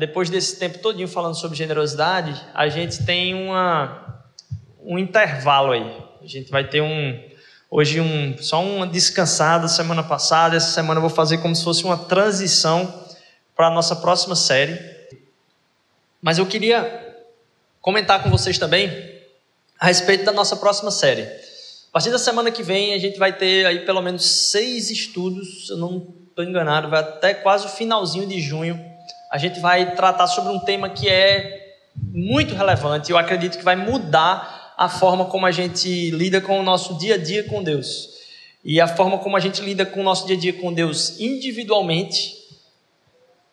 depois desse tempo todinho falando sobre generosidade, a gente tem uma, um intervalo aí. A gente vai ter um hoje um só uma descansada semana passada. Essa semana eu vou fazer como se fosse uma transição para a nossa próxima série. Mas eu queria comentar com vocês também a respeito da nossa próxima série. A partir da semana que vem a gente vai ter aí pelo menos seis estudos, se eu não estou enganado, vai até quase o finalzinho de junho. A gente vai tratar sobre um tema que é muito relevante. Eu acredito que vai mudar a forma como a gente lida com o nosso dia a dia com Deus. E a forma como a gente lida com o nosso dia a dia com Deus individualmente,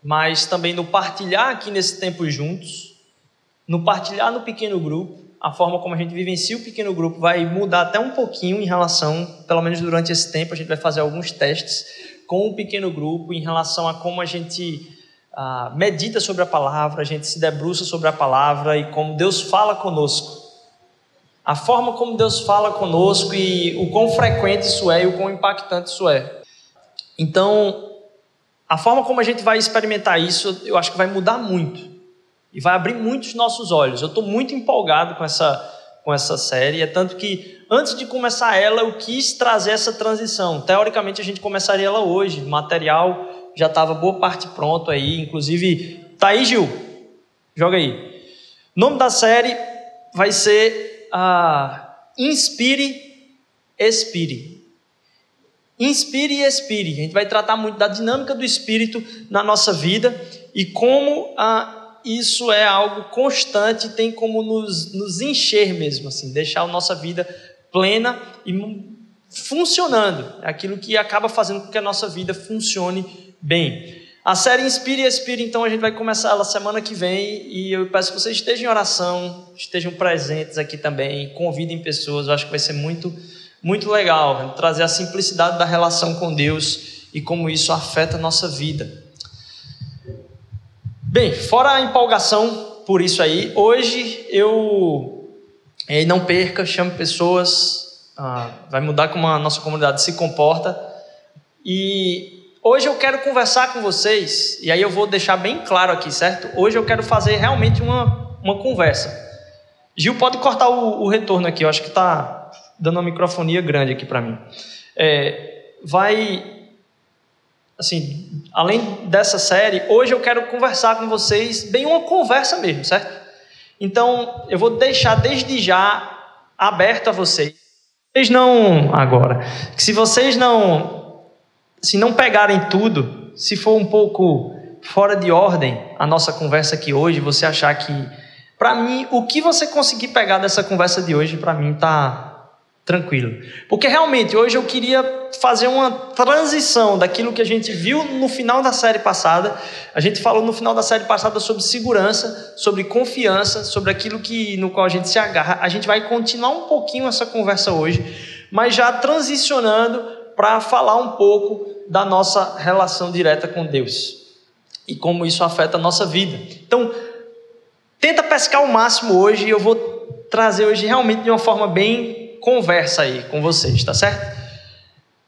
mas também no partilhar aqui nesse tempo juntos, no partilhar no pequeno grupo a forma como a gente vivencia o pequeno grupo vai mudar até um pouquinho em relação, pelo menos durante esse tempo, a gente vai fazer alguns testes com o pequeno grupo em relação a como a gente ah, medita sobre a palavra, a gente se debruça sobre a palavra e como Deus fala conosco. A forma como Deus fala conosco e o quão frequente isso é e o quão impactante isso é. Então, a forma como a gente vai experimentar isso, eu acho que vai mudar muito e vai abrir muitos nossos olhos. Eu estou muito empolgado com essa, com essa série, é tanto que antes de começar ela, eu quis trazer essa transição. Teoricamente, a gente começaria ela hoje, material já estava boa parte pronto aí, inclusive. Tá aí, Gil? Joga aí. O nome da série vai ser uh, Inspire, Expire. Inspire e expire. A gente vai tratar muito da dinâmica do espírito na nossa vida e como a isso é algo constante, tem como nos, nos encher mesmo, assim, deixar a nossa vida plena e funcionando. É aquilo que acaba fazendo com que a nossa vida funcione bem. A série Inspire e Expire, então, a gente vai começar ela semana que vem e eu peço que vocês estejam em oração, estejam presentes aqui também, convidem pessoas, eu acho que vai ser muito, muito legal trazer a simplicidade da relação com Deus e como isso afeta a nossa vida. Bem, fora a empolgação por isso aí, hoje eu eh, não perca, chame pessoas, ah, vai mudar como a nossa comunidade se comporta. E hoje eu quero conversar com vocês, e aí eu vou deixar bem claro aqui, certo? Hoje eu quero fazer realmente uma, uma conversa. Gil, pode cortar o, o retorno aqui, eu acho que está dando uma microfonia grande aqui para mim. É, vai assim, além dessa série, hoje eu quero conversar com vocês, bem uma conversa mesmo, certo? Então, eu vou deixar desde já aberto a vocês. Vocês não agora, se vocês não se não pegarem tudo, se for um pouco fora de ordem a nossa conversa aqui hoje, você achar que para mim, o que você conseguir pegar dessa conversa de hoje, para mim tá tranquilo. Porque realmente hoje eu queria fazer uma transição daquilo que a gente viu no final da série passada. A gente falou no final da série passada sobre segurança, sobre confiança, sobre aquilo que no qual a gente se agarra. A gente vai continuar um pouquinho essa conversa hoje, mas já transicionando para falar um pouco da nossa relação direta com Deus e como isso afeta a nossa vida. Então, tenta pescar o máximo hoje e eu vou trazer hoje realmente de uma forma bem conversa aí com vocês, tá certo?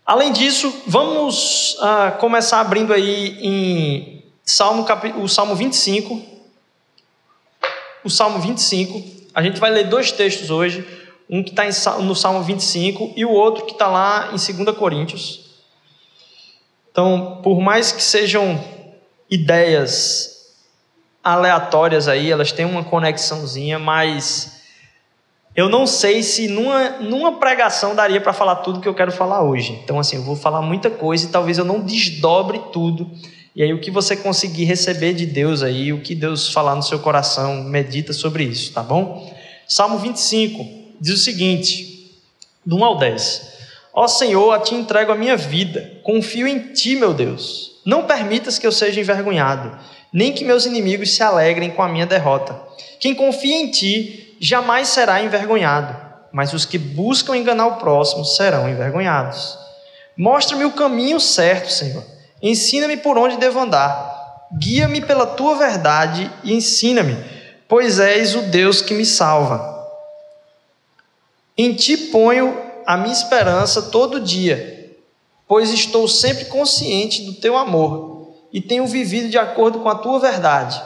Além disso, vamos uh, começar abrindo aí em Salmo, o Salmo 25. O Salmo 25. A gente vai ler dois textos hoje. Um que está no Salmo 25 e o outro que está lá em 2 Coríntios. Então, por mais que sejam ideias aleatórias aí, elas têm uma conexãozinha, mas eu não sei se numa, numa pregação daria para falar tudo que eu quero falar hoje. Então, assim, eu vou falar muita coisa e talvez eu não desdobre tudo. E aí, o que você conseguir receber de Deus aí, o que Deus falar no seu coração, medita sobre isso, tá bom? Salmo 25 diz o seguinte, do 1 ao 10. Ó Senhor, a ti entrego a minha vida, confio em ti, meu Deus. Não permitas que eu seja envergonhado, nem que meus inimigos se alegrem com a minha derrota. Quem confia em ti, jamais será envergonhado, mas os que buscam enganar o próximo serão envergonhados. Mostra-me o caminho certo, Senhor. Ensina-me por onde devo andar. Guia-me pela tua verdade e ensina-me, pois és o Deus que me salva. Em ti ponho a minha esperança todo dia, pois estou sempre consciente do teu amor e tenho vivido de acordo com a tua verdade.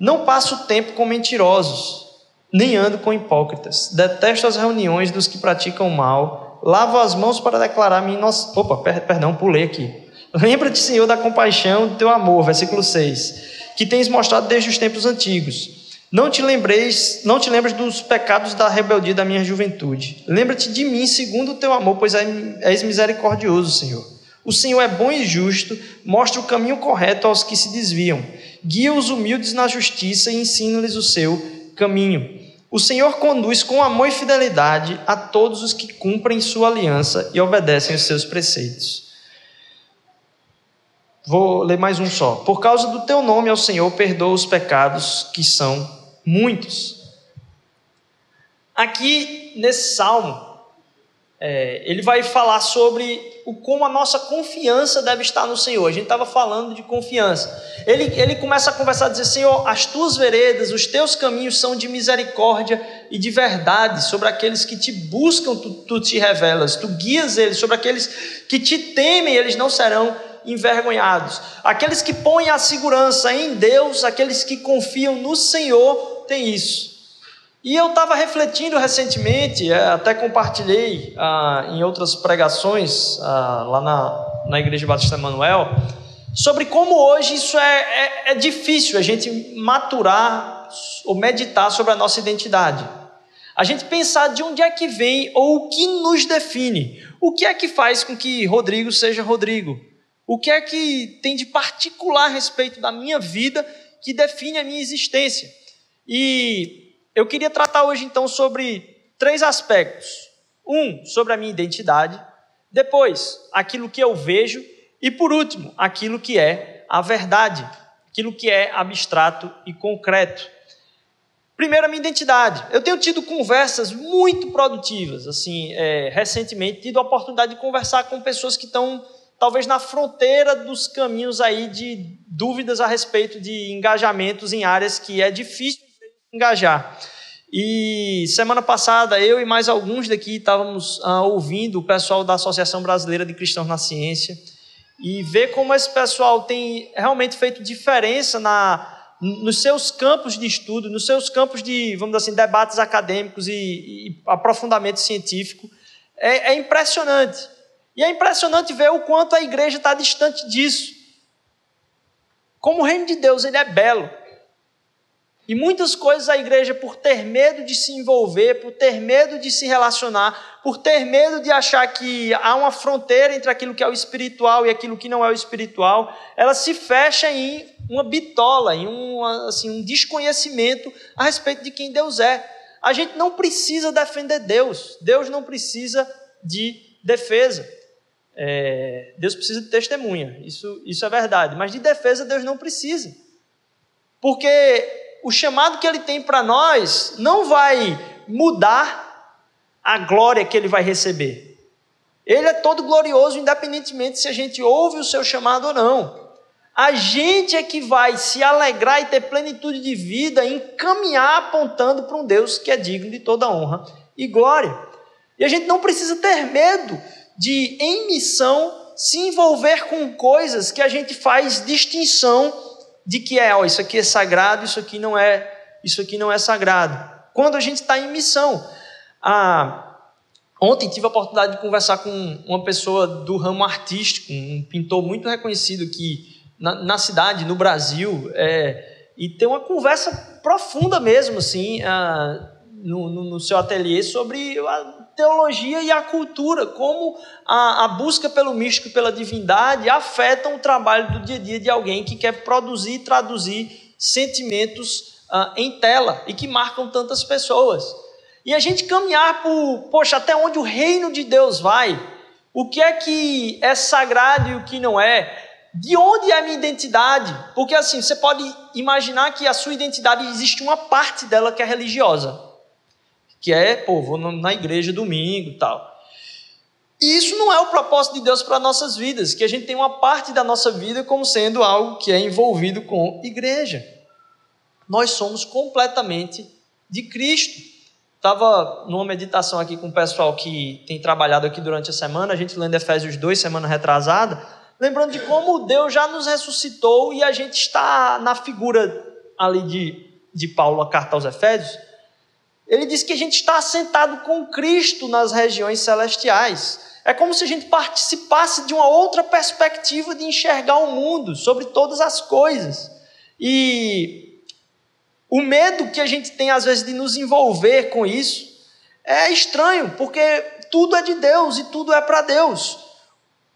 Não passo tempo com mentirosos, nem ando com hipócritas. Detesto as reuniões dos que praticam mal. Lavo as mãos para declarar minha inocência. Opa, per perdão, pulei aqui. Lembra-te, Senhor, da compaixão do teu amor, versículo 6, que tens mostrado desde os tempos antigos. Não te lembreis, não te lembres dos pecados da rebeldia da minha juventude. Lembra-te de mim segundo o teu amor, pois és misericordioso, Senhor. O Senhor é bom e justo, mostra o caminho correto aos que se desviam guia os humildes na justiça e ensina-lhes o seu caminho. O Senhor conduz com amor e fidelidade a todos os que cumprem sua aliança e obedecem os seus preceitos. Vou ler mais um só. Por causa do teu nome ao Senhor, perdoa os pecados que são muitos. Aqui nesse salmo, é, ele vai falar sobre o como a nossa confiança deve estar no Senhor. A gente estava falando de confiança. Ele, ele começa a conversar, dizer: Senhor, as tuas veredas, os teus caminhos são de misericórdia e de verdade. Sobre aqueles que te buscam, tu, tu te revelas, tu guias eles. Sobre aqueles que te temem, eles não serão envergonhados. Aqueles que põem a segurança em Deus, aqueles que confiam no Senhor, têm isso. E eu estava refletindo recentemente, é, até compartilhei ah, em outras pregações ah, lá na, na Igreja Batista Emanuel, sobre como hoje isso é, é, é difícil a gente maturar ou meditar sobre a nossa identidade. A gente pensar de onde é que vem ou o que nos define. O que é que faz com que Rodrigo seja Rodrigo? O que é que tem de particular a respeito da minha vida que define a minha existência? E eu queria tratar hoje então sobre três aspectos. Um, sobre a minha identidade. Depois, aquilo que eu vejo. E por último, aquilo que é a verdade. Aquilo que é abstrato e concreto. Primeiro, a minha identidade. Eu tenho tido conversas muito produtivas, assim, é, recentemente, tido a oportunidade de conversar com pessoas que estão, talvez, na fronteira dos caminhos aí de dúvidas a respeito de engajamentos em áreas que é difícil engajar. E semana passada, eu e mais alguns daqui estávamos ah, ouvindo o pessoal da Associação Brasileira de Cristãos na Ciência e ver como esse pessoal tem realmente feito diferença na, nos seus campos de estudo, nos seus campos de, vamos dizer assim, debates acadêmicos e, e aprofundamento científico. É, é impressionante. E é impressionante ver o quanto a igreja está distante disso. Como o reino de Deus ele é belo. E muitas coisas a igreja, por ter medo de se envolver, por ter medo de se relacionar, por ter medo de achar que há uma fronteira entre aquilo que é o espiritual e aquilo que não é o espiritual, ela se fecha em uma bitola, em um, assim, um desconhecimento a respeito de quem Deus é. A gente não precisa defender Deus, Deus não precisa de defesa. É, Deus precisa de testemunha, isso, isso é verdade, mas de defesa Deus não precisa. Porque o chamado que ele tem para nós não vai mudar a glória que ele vai receber. Ele é todo glorioso, independentemente se a gente ouve o seu chamado ou não. A gente é que vai se alegrar e ter plenitude de vida, encaminhar apontando para um Deus que é digno de toda honra e glória. E a gente não precisa ter medo de, em missão, se envolver com coisas que a gente faz distinção de que é, ó, isso aqui é sagrado, isso aqui não é, isso aqui não é sagrado. Quando a gente está em missão. Ah, ontem tive a oportunidade de conversar com uma pessoa do ramo artístico, um pintor muito reconhecido aqui na, na cidade, no Brasil, é, e ter uma conversa profunda mesmo, assim, ah, no, no, no, seu ateliê sobre a teologia e a cultura, como a, a busca pelo místico e pela divindade afetam o trabalho do dia a dia de alguém que quer produzir e traduzir sentimentos uh, em tela e que marcam tantas pessoas. E a gente caminhar por, poxa, até onde o reino de Deus vai, o que é que é sagrado e o que não é, de onde é a minha identidade? Porque assim, você pode imaginar que a sua identidade existe uma parte dela que é religiosa que é, pô, vou na igreja domingo e tal. E isso não é o propósito de Deus para nossas vidas, que a gente tem uma parte da nossa vida como sendo algo que é envolvido com igreja. Nós somos completamente de Cristo. Estava numa meditação aqui com o pessoal que tem trabalhado aqui durante a semana, a gente lendo Efésios 2, semana retrasada, lembrando de como Deus já nos ressuscitou e a gente está na figura ali de, de Paulo, a carta aos Efésios, ele diz que a gente está assentado com Cristo nas regiões celestiais. É como se a gente participasse de uma outra perspectiva de enxergar o mundo, sobre todas as coisas. E o medo que a gente tem, às vezes, de nos envolver com isso é estranho, porque tudo é de Deus e tudo é para Deus.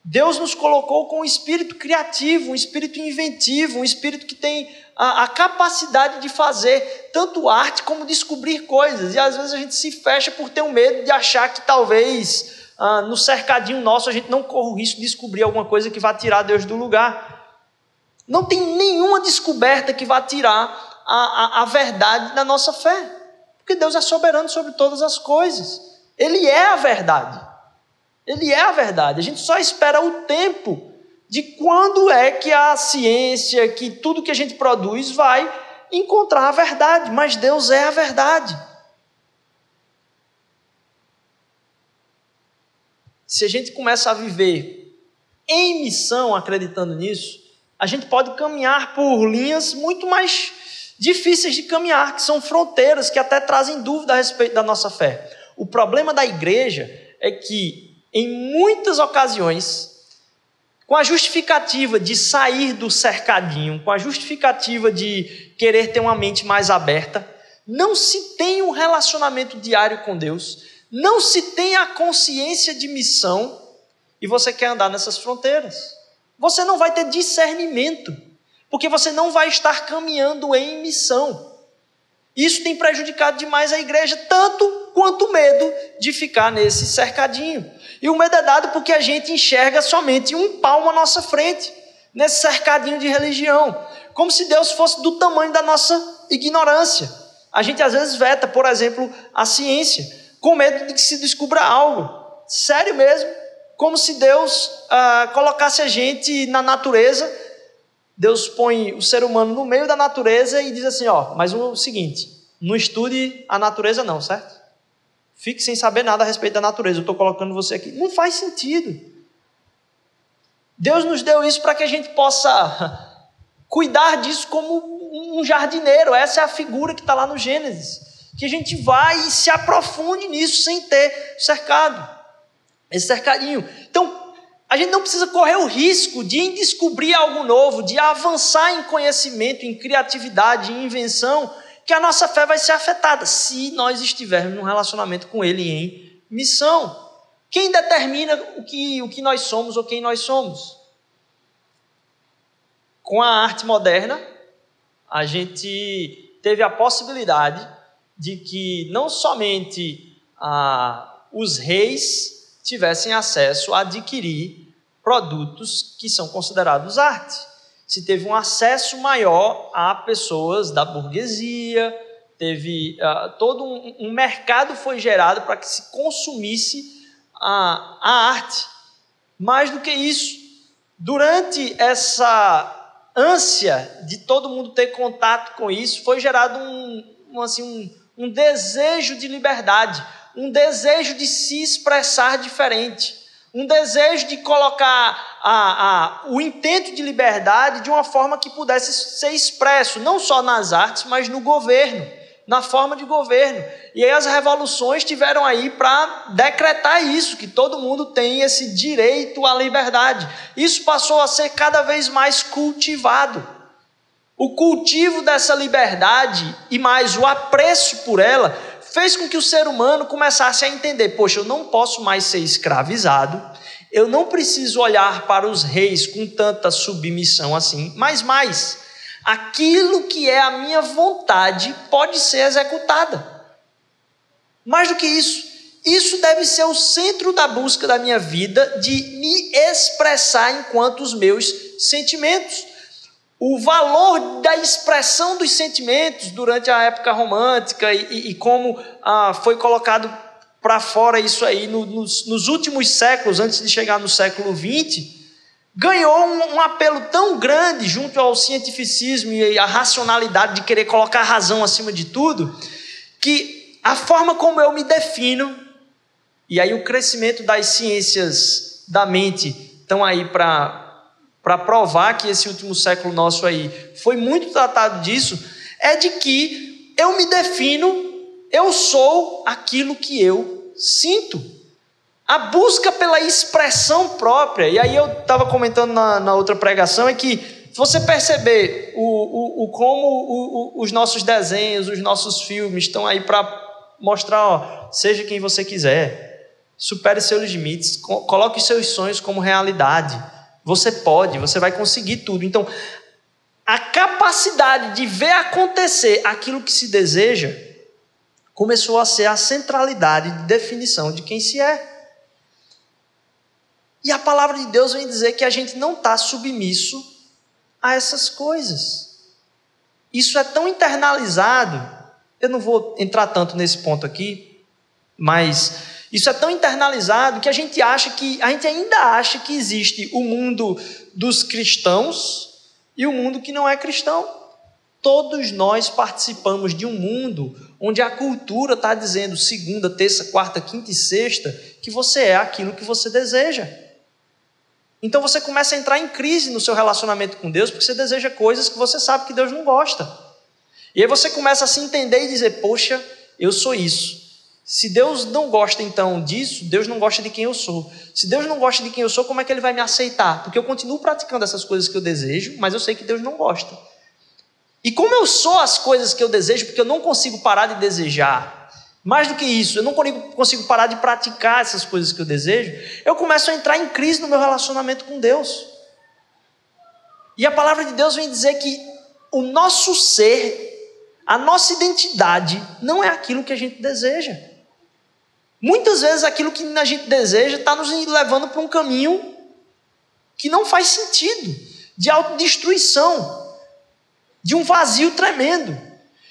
Deus nos colocou com um espírito criativo, um espírito inventivo, um espírito que tem a, a, capacidade de fazer tanto arte como descobrir coisas. E às vezes a gente se fecha por ter um medo de achar que talvez ah, no cercadinho nosso a gente não corra o risco de descobrir alguma coisa que vá tirar Deus do lugar. Não tem nenhuma descoberta que vá tirar a, a, a verdade da nossa fé. Porque Deus é soberano sobre todas as coisas. Ele é a verdade. Ele é a verdade. A gente só espera o tempo de quando é que a ciência, que tudo que a gente produz vai encontrar a verdade. Mas Deus é a verdade. Se a gente começa a viver em missão acreditando nisso, a gente pode caminhar por linhas muito mais difíceis de caminhar, que são fronteiras que até trazem dúvida a respeito da nossa fé. O problema da igreja é que, em muitas ocasiões, com a justificativa de sair do cercadinho, com a justificativa de querer ter uma mente mais aberta, não se tem um relacionamento diário com Deus, não se tem a consciência de missão e você quer andar nessas fronteiras. Você não vai ter discernimento, porque você não vai estar caminhando em missão. Isso tem prejudicado demais a igreja, tanto quanto o medo de ficar nesse cercadinho. E o medo é dado porque a gente enxerga somente um palmo à nossa frente, nesse cercadinho de religião, como se Deus fosse do tamanho da nossa ignorância. A gente às vezes veta, por exemplo, a ciência com medo de que se descubra algo. Sério mesmo. Como se Deus ah, colocasse a gente na natureza. Deus põe o ser humano no meio da natureza e diz assim: ó, mas o seguinte, não estude a natureza, não, certo? Fique sem saber nada a respeito da natureza. Eu estou colocando você aqui. Não faz sentido. Deus nos deu isso para que a gente possa cuidar disso como um jardineiro. Essa é a figura que está lá no Gênesis que a gente vai e se aprofunde nisso sem ter cercado, esse cercadinho. Então, a gente não precisa correr o risco de descobrir algo novo, de avançar em conhecimento, em criatividade, em invenção, que a nossa fé vai ser afetada se nós estivermos num relacionamento com Ele em missão. Quem determina o que, o que nós somos ou quem nós somos? Com a arte moderna, a gente teve a possibilidade de que não somente ah, os reis tivessem acesso a adquirir produtos que são considerados arte. Se teve um acesso maior a pessoas da burguesia, teve ah, todo um, um, mercado foi gerado para que se consumisse a, a arte. Mais do que isso, durante essa ânsia de todo mundo ter contato com isso, foi gerado um, um, assim, um, um desejo de liberdade, um desejo de se expressar diferente, um desejo de colocar a, a, o intento de liberdade de uma forma que pudesse ser expresso, não só nas artes, mas no governo, na forma de governo. E aí as revoluções tiveram aí para decretar isso, que todo mundo tem esse direito à liberdade. Isso passou a ser cada vez mais cultivado. O cultivo dessa liberdade e mais o apreço por ela fez com que o ser humano começasse a entender: poxa, eu não posso mais ser escravizado, eu não preciso olhar para os reis com tanta submissão assim, mas mais, aquilo que é a minha vontade pode ser executada. Mais do que isso, isso deve ser o centro da busca da minha vida de me expressar enquanto os meus sentimentos o valor da expressão dos sentimentos durante a época romântica e, e, e como ah, foi colocado para fora isso aí. No, nos, nos, últimos séculos, antes de chegar no século XX, ganhou um, um, apelo tão grande junto ao cientificismo e à racionalidade de querer colocar razão acima de tudo, que a forma como eu me defino, e aí o crescimento das ciências da mente estão aí para para provar que esse último século nosso aí foi muito tratado disso, é de que eu me defino, eu sou aquilo que eu sinto. A busca pela expressão própria, e aí eu estava comentando na, na, outra pregação, é que se você perceber o, o, o como o, os nossos desenhos, os nossos filmes estão aí para mostrar, ó, seja quem você quiser, supere seus limites, coloque seus sonhos como realidade. Você pode, você vai conseguir tudo. Então, a capacidade de ver acontecer aquilo que se deseja começou a ser a centralidade de definição de quem se é. E a palavra de Deus vem dizer que a gente não está submisso a essas coisas. Isso é tão internalizado eu não vou entrar tanto nesse ponto aqui, mas isso é tão internalizado que a gente acha que a gente ainda acha que existe o mundo dos cristãos e o mundo que não é cristão. Todos nós participamos de um mundo onde a cultura está dizendo segunda, terça, quarta, quinta e sexta que você é aquilo que você deseja. Então você começa a entrar em crise no seu relacionamento com Deus porque você deseja coisas que você sabe que Deus não gosta. E aí você começa a se entender e dizer: Poxa, eu sou isso. Se Deus não gosta então disso, Deus não gosta de quem eu sou. Se Deus não gosta de quem eu sou, como é que Ele vai me aceitar? Porque eu continuo praticando essas coisas que eu desejo, mas eu sei que Deus não gosta. E como eu sou as coisas que eu desejo, porque eu não consigo parar de desejar, mais do que isso, eu não consigo parar de praticar essas coisas que eu desejo, eu começo a entrar em crise no meu relacionamento com Deus. E a palavra de Deus vem dizer que o nosso ser a nossa identidade não é aquilo que a gente deseja. Muitas vezes aquilo que a gente deseja está nos levando para um caminho que não faz sentido, de autodestruição, de um vazio tremendo.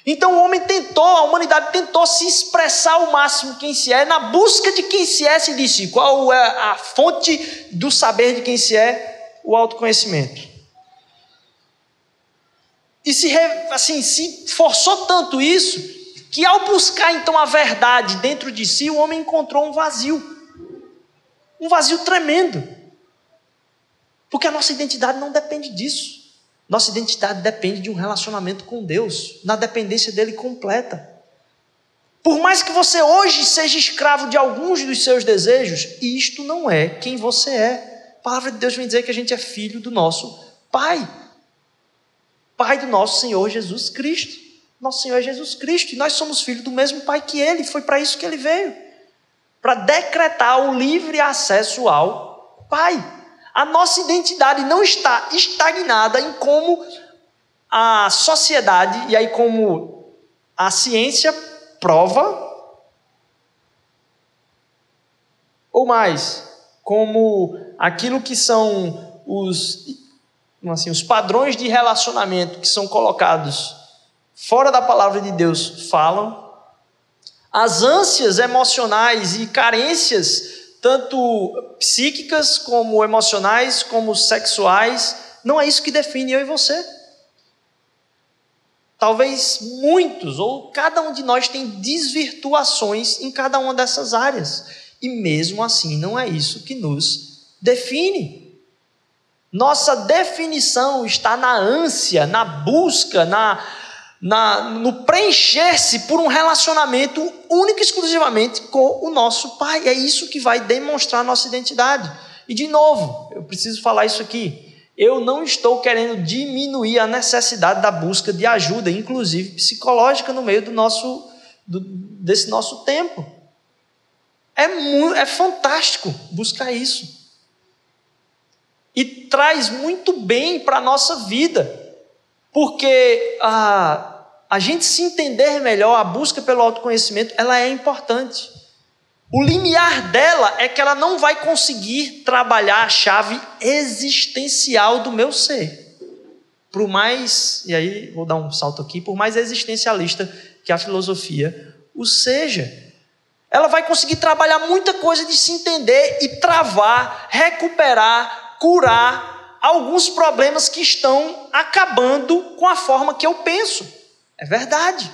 Então o homem tentou, a humanidade tentou se expressar ao máximo quem se é, na busca de quem se é, se disse qual é a fonte do saber de quem se é, o autoconhecimento. E se, assim, se forçou tanto isso, que ao buscar então a verdade dentro de si, o homem encontrou um vazio. Um vazio tremendo. Porque a nossa identidade não depende disso. Nossa identidade depende de um relacionamento com Deus, na dependência dele completa. Por mais que você hoje seja escravo de alguns dos seus desejos, isto não é quem você é. A palavra de Deus vem dizer que a gente é filho do nosso Pai. Pai do nosso Senhor Jesus Cristo. Nosso Senhor é Jesus Cristo. E nós somos filhos do mesmo Pai que Ele. Foi para isso que Ele veio para decretar o livre acesso ao Pai. A nossa identidade não está estagnada em como a sociedade, e aí como a ciência prova, ou mais, como aquilo que são os assim, os padrões de relacionamento que são colocados fora da palavra de Deus falam, as ânsias emocionais e carências, tanto psíquicas como emocionais, como sexuais, não é isso que define eu e você. Talvez muitos, ou cada um de nós tem desvirtuações em cada uma dessas áreas. E mesmo assim, não é isso que nos define. Nossa definição está na ânsia, na busca, na, na, no preencher-se por um relacionamento único e exclusivamente com o nosso Pai. É isso que vai demonstrar nossa identidade. E de novo, eu preciso falar isso aqui. Eu não estou querendo diminuir a necessidade da busca de ajuda, inclusive psicológica, no meio do nosso, do, desse nosso tempo. É, é fantástico buscar isso e traz muito bem para a nossa vida, porque a, a gente se entender melhor, a busca pelo autoconhecimento, ela é importante. O limiar dela é que ela não vai conseguir trabalhar a chave existencial do meu ser. Por mais, e aí vou dar um salto aqui, por mais existencialista que a filosofia o seja. Ela vai conseguir trabalhar muita coisa de se entender e travar, recuperar, curar alguns problemas que estão acabando com a forma que eu penso. É verdade.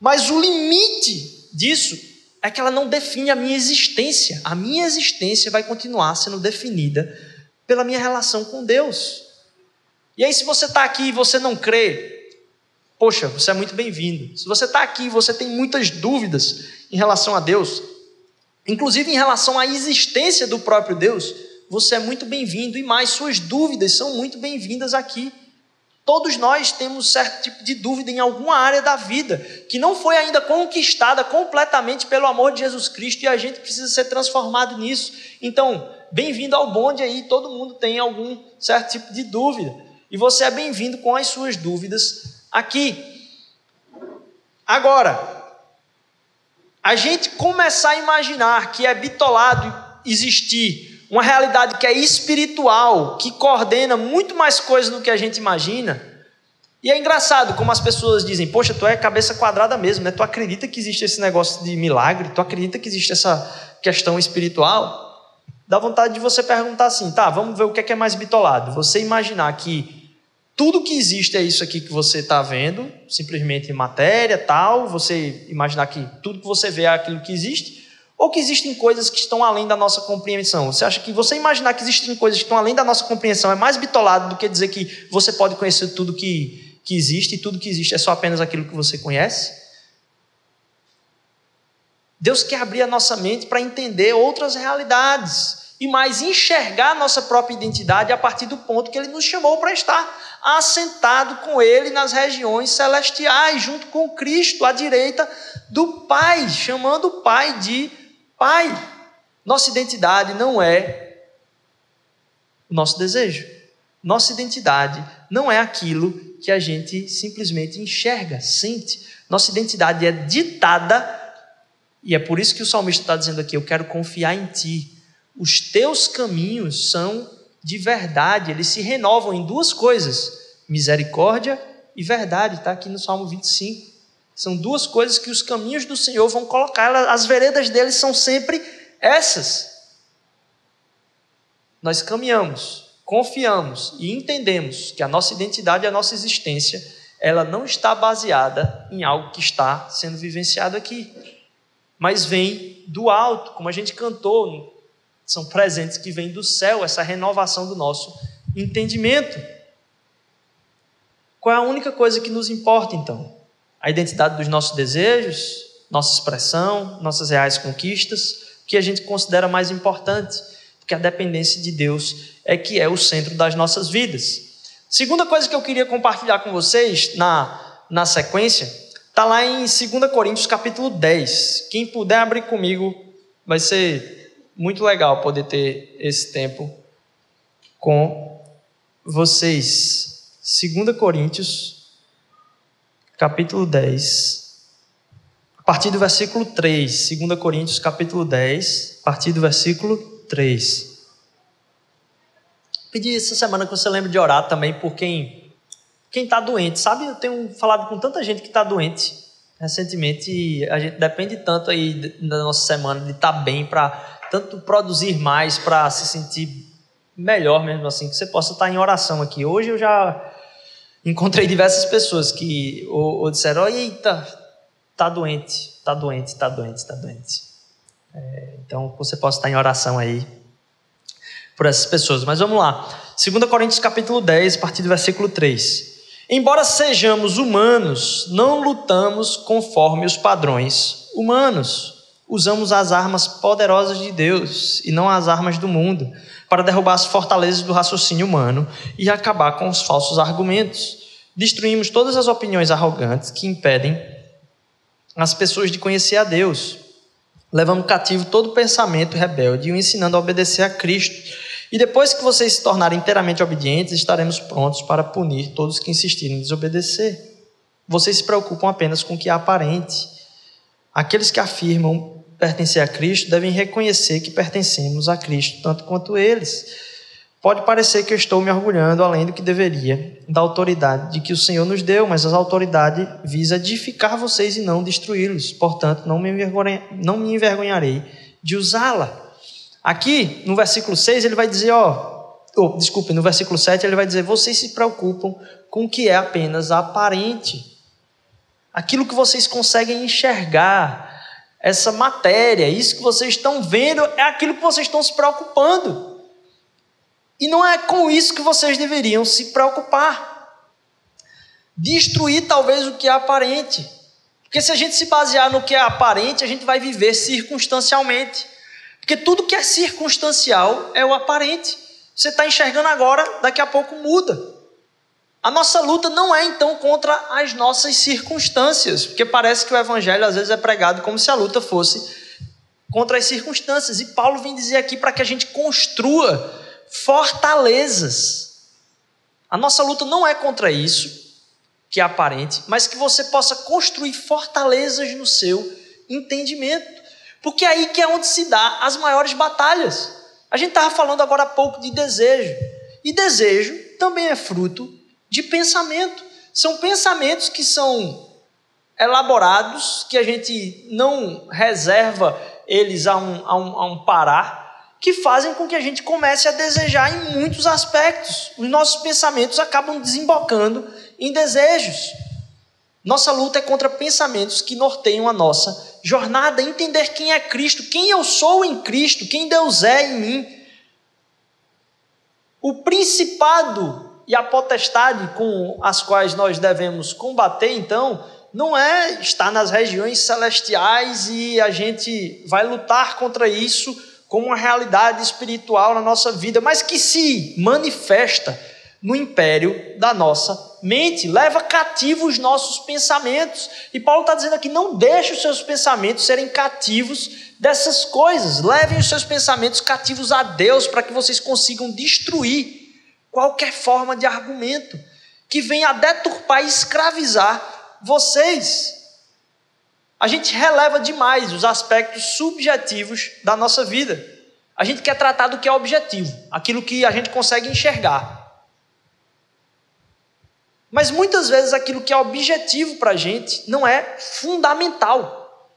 Mas o limite disso é que ela não define a minha existência. A minha existência vai continuar sendo definida pela minha relação com Deus. E aí, se você está aqui e você não crê poxa, você é muito bem-vindo. Se você está aqui e você tem muitas dúvidas em relação a Deus, inclusive em relação à existência do próprio Deus, você é muito bem-vindo e mais, suas dúvidas são muito bem-vindas aqui. Todos nós temos certo tipo de dúvida em alguma área da vida que não foi ainda conquistada completamente pelo amor de Jesus Cristo e a gente precisa ser transformado nisso. Então, bem-vindo ao bonde aí, todo mundo tem algum certo tipo de dúvida. E você é bem-vindo com as suas dúvidas aqui. Agora, a gente começar a imaginar que é bitolado existir uma realidade que é espiritual, que coordena muito mais coisas do que a gente imagina. E é engraçado como as pessoas dizem: Poxa, tu é cabeça quadrada mesmo, né? Tu acredita que existe esse negócio de milagre? Tu acredita que existe essa questão espiritual? Dá vontade de você perguntar assim: Tá, vamos ver o que é, que é mais bitolado. Você imaginar que tudo que existe é isso aqui que você está vendo, simplesmente matéria, tal. Você imaginar que tudo que você vê é aquilo que existe ou que existem coisas que estão além da nossa compreensão? Você acha que você imaginar que existem coisas que estão além da nossa compreensão é mais bitolado do que dizer que você pode conhecer tudo que, que existe e tudo que existe é só apenas aquilo que você conhece? Deus quer abrir a nossa mente para entender outras realidades e mais enxergar a nossa própria identidade a partir do ponto que Ele nos chamou para estar assentado com Ele nas regiões celestiais, junto com Cristo, à direita do Pai, chamando o Pai de Pai. Nossa identidade não é o nosso desejo. Nossa identidade não é aquilo que a gente simplesmente enxerga, sente. Nossa identidade é ditada, e é por isso que o salmista está dizendo aqui: Eu quero confiar em ti. Os teus caminhos são de verdade, eles se renovam em duas coisas: misericórdia e verdade, está aqui no Salmo 25. São duas coisas que os caminhos do Senhor vão colocar, as veredas dele são sempre essas. Nós caminhamos, confiamos e entendemos que a nossa identidade a nossa existência, ela não está baseada em algo que está sendo vivenciado aqui, mas vem do alto, como a gente cantou, são presentes que vêm do céu, essa renovação do nosso entendimento. Qual é a única coisa que nos importa então? A identidade dos nossos desejos, nossa expressão, nossas reais conquistas, que a gente considera mais importante, porque a dependência de Deus é que é o centro das nossas vidas. Segunda coisa que eu queria compartilhar com vocês na, na sequência, está lá em 2 Coríntios capítulo 10. Quem puder abrir comigo, vai ser muito legal poder ter esse tempo com vocês. 2 Coríntios capítulo 10, a partir do versículo 3, 2 Coríntios, capítulo 10, a partir do versículo 3. Pedi essa semana que você lembre de orar também por quem quem está doente, sabe? Eu tenho falado com tanta gente que está doente recentemente e a gente depende tanto aí da nossa semana de estar tá bem para tanto produzir mais para se sentir melhor mesmo assim que você possa estar tá em oração aqui. Hoje eu já encontrei diversas pessoas que ou, ou disseram: Eita, tá doente, tá doente, tá doente, tá doente. É, então você pode estar em oração aí por essas pessoas. Mas vamos lá. 2 Coríntios capítulo 10, a partir do versículo 3. Embora sejamos humanos, não lutamos conforme os padrões humanos. Usamos as armas poderosas de Deus e não as armas do mundo para derrubar as fortalezas do raciocínio humano e acabar com os falsos argumentos. Destruímos todas as opiniões arrogantes que impedem as pessoas de conhecer a Deus. Levamos cativo todo pensamento rebelde e o ensinando a obedecer a Cristo. E depois que vocês se tornarem inteiramente obedientes, estaremos prontos para punir todos que insistirem em desobedecer. Vocês se preocupam apenas com o que é aparente. Aqueles que afirmam pertencer a Cristo devem reconhecer que pertencemos a Cristo tanto quanto eles. Pode parecer que eu estou me orgulhando além do que deveria da autoridade de que o Senhor nos deu, mas a autoridade visa edificar vocês e não destruí-los. Portanto, não me, não me envergonharei de usá-la. Aqui, no versículo 6, ele vai dizer, ó, oh, desculpe, no versículo 7 ele vai dizer: vocês se preocupam com o que é apenas aparente. Aquilo que vocês conseguem enxergar, essa matéria, isso que vocês estão vendo é aquilo que vocês estão se preocupando. E não é com isso que vocês deveriam se preocupar. destruir talvez o que é aparente. Porque se a gente se basear no que é aparente, a gente vai viver circunstancialmente. Porque tudo que é circunstancial é o aparente. Você está enxergando agora, daqui a pouco muda. A nossa luta não é então contra as nossas circunstâncias, porque parece que o evangelho às vezes é pregado como se a luta fosse contra as circunstâncias. E Paulo vem dizer aqui para que a gente construa fortalezas. A nossa luta não é contra isso, que é aparente, mas que você possa construir fortalezas no seu entendimento. Porque é aí que é onde se dá as maiores batalhas. A gente estava falando agora há pouco de desejo. E desejo também é fruto de pensamento. São pensamentos que são elaborados, que a gente não reserva eles a um, a um, a um parar, que fazem com que a gente comece a desejar em muitos aspectos. Os nossos pensamentos acabam desembocando em desejos. Nossa luta é contra pensamentos que norteiam a nossa jornada, entender quem é Cristo, quem eu sou em Cristo, quem Deus é em mim. O principado e a potestade com as quais nós devemos combater, então, não é estar nas regiões celestiais e a gente vai lutar contra isso como uma realidade espiritual na nossa vida, mas que se manifesta no império da nossa mente, leva cativo os nossos pensamentos. E Paulo está dizendo aqui: não deixe os seus pensamentos serem cativos dessas coisas, levem os seus pensamentos cativos a Deus para que vocês consigam destruir qualquer forma de argumento que venha a deturpar e escravizar vocês. A gente releva demais os aspectos subjetivos da nossa vida. A gente quer tratar do que é objetivo, aquilo que a gente consegue enxergar. Mas muitas vezes aquilo que é objetivo para a gente não é fundamental.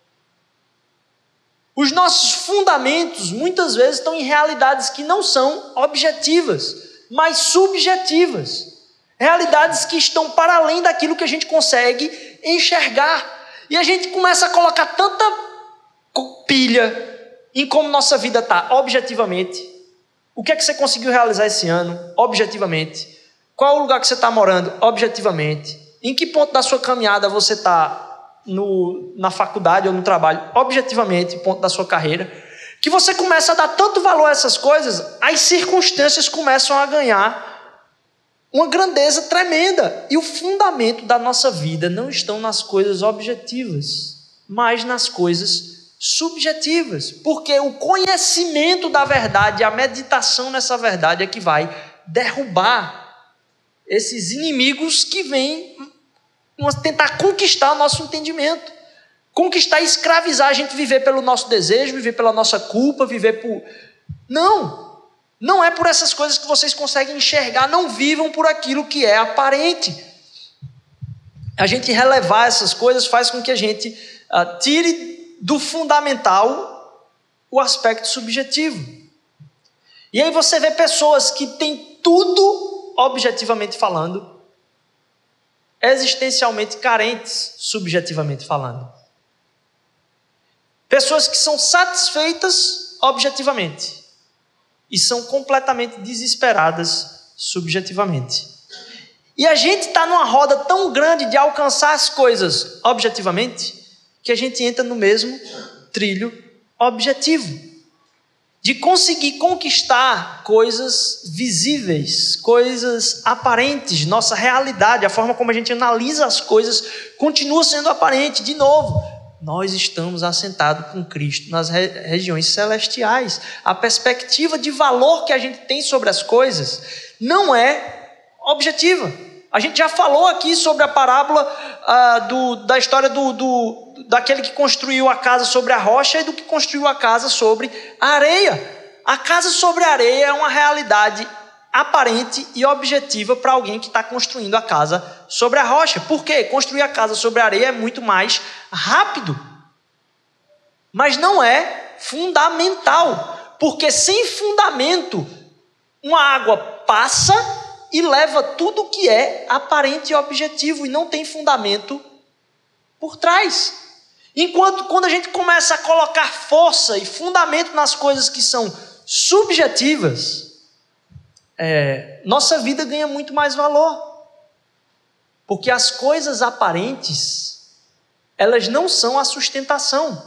Os nossos fundamentos muitas vezes estão em realidades que não são objetivas, mas subjetivas. Realidades que estão para além daquilo que a gente consegue enxergar. E a gente começa a colocar tanta pilha em como nossa vida está objetivamente. O que é que você conseguiu realizar esse ano, objetivamente? Qual o lugar que você está morando, objetivamente? Em que ponto da sua caminhada você está na faculdade ou no trabalho, objetivamente, ponto da sua carreira? Que você começa a dar tanto valor a essas coisas, as circunstâncias começam a ganhar uma grandeza tremenda. E o fundamento da nossa vida não estão nas coisas objetivas, mas nas coisas subjetivas. Porque o conhecimento da verdade, a meditação nessa verdade é que vai derrubar esses inimigos que vêm tentar conquistar o nosso entendimento, conquistar e escravizar a gente viver pelo nosso desejo, viver pela nossa culpa, viver por. Não! Não é por essas coisas que vocês conseguem enxergar, não vivam por aquilo que é aparente. A gente relevar essas coisas faz com que a gente uh, tire do fundamental o aspecto subjetivo. E aí você vê pessoas que têm tudo objetivamente falando, existencialmente carentes, subjetivamente falando. Pessoas que são satisfeitas objetivamente e são completamente desesperadas subjetivamente. E a gente está numa roda tão grande de alcançar as coisas objetivamente que a gente entra no mesmo trilho objetivo de conseguir conquistar coisas visíveis, coisas aparentes, nossa realidade, a forma como a gente analisa as coisas continua sendo aparente. De novo, nós estamos assentados com Cristo nas re regiões celestiais. A perspectiva de valor que a gente tem sobre as coisas não é objetiva. A gente já falou aqui sobre a parábola uh, do, da história do, do daquele que construiu a casa sobre a rocha e do que construiu a casa sobre a areia. A casa sobre a areia é uma realidade aparente e objetiva para alguém que está construindo a casa sobre a rocha. Por quê? Construir a casa sobre a areia é muito mais rápido. Mas não é fundamental. Porque sem fundamento, uma água passa e leva tudo que é aparente e objetivo e não tem fundamento por trás. Enquanto quando a gente começa a colocar força e fundamento nas coisas que são subjetivas, é, nossa vida ganha muito mais valor. Porque as coisas aparentes, elas não são a sustentação.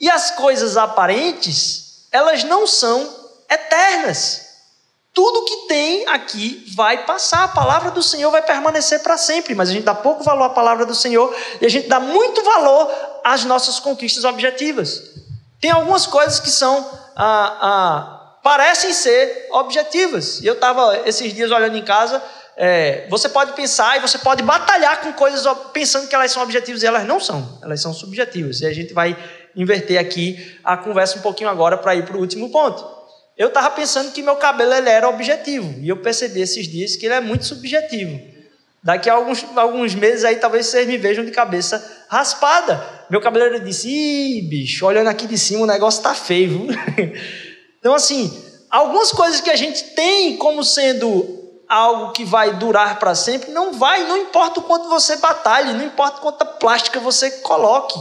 E as coisas aparentes, elas não são eternas. Tudo que tem aqui vai passar, a palavra do Senhor vai permanecer para sempre, mas a gente dá pouco valor à palavra do Senhor e a gente dá muito valor às nossas conquistas objetivas. Tem algumas coisas que são, ah, ah, parecem ser objetivas. E eu estava esses dias olhando em casa, é, você pode pensar e você pode batalhar com coisas pensando que elas são objetivas e elas não são, elas são subjetivas. E a gente vai inverter aqui a conversa um pouquinho agora para ir para o último ponto. Eu estava pensando que meu cabelo ele era objetivo e eu percebi esses dias que ele é muito subjetivo. Daqui a alguns, alguns meses aí talvez vocês me vejam de cabeça raspada. Meu cabelo disse: Ih, bicho, olhando aqui de cima o negócio tá feio. então, assim, algumas coisas que a gente tem como sendo algo que vai durar para sempre, não vai, não importa o quanto você batalhe, não importa quanta plástica você coloque,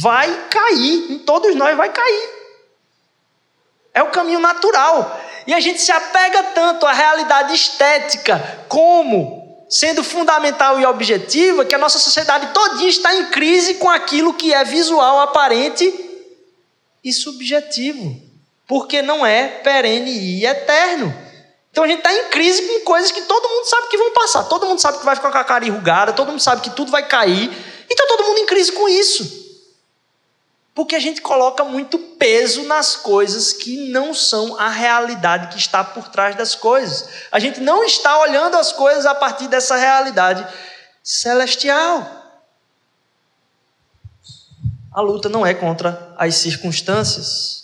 vai cair, em todos nós vai cair. É o caminho natural. E a gente se apega tanto à realidade estética como sendo fundamental e objetiva que a nossa sociedade todinha está em crise com aquilo que é visual, aparente e subjetivo, porque não é perene e eterno. Então a gente está em crise com coisas que todo mundo sabe que vão passar, todo mundo sabe que vai ficar com a cara enrugada, todo mundo sabe que tudo vai cair, e está todo mundo em crise com isso. Porque a gente coloca muito peso nas coisas que não são a realidade que está por trás das coisas. A gente não está olhando as coisas a partir dessa realidade celestial. A luta não é contra as circunstâncias.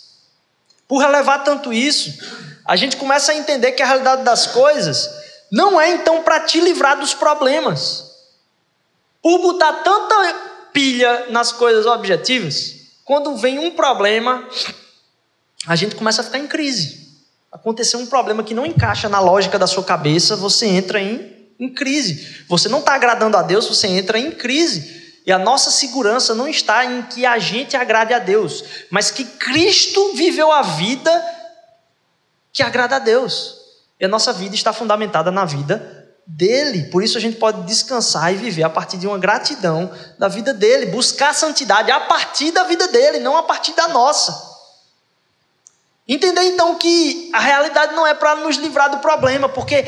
Por relevar tanto isso, a gente começa a entender que a realidade das coisas não é então para te livrar dos problemas. Por botar tanta pilha nas coisas objetivas, quando vem um problema, a gente começa a ficar em crise. Aconteceu um problema que não encaixa na lógica da sua cabeça, você entra em, em crise. Você não está agradando a Deus, você entra em crise. E a nossa segurança não está em que a gente agrade a Deus, mas que Cristo viveu a vida que agrada a Deus. E a nossa vida está fundamentada na vida dele. Por isso a gente pode descansar e viver a partir de uma gratidão da vida dele, buscar santidade a partir da vida dele, não a partir da nossa. Entender então que a realidade não é para nos livrar do problema, porque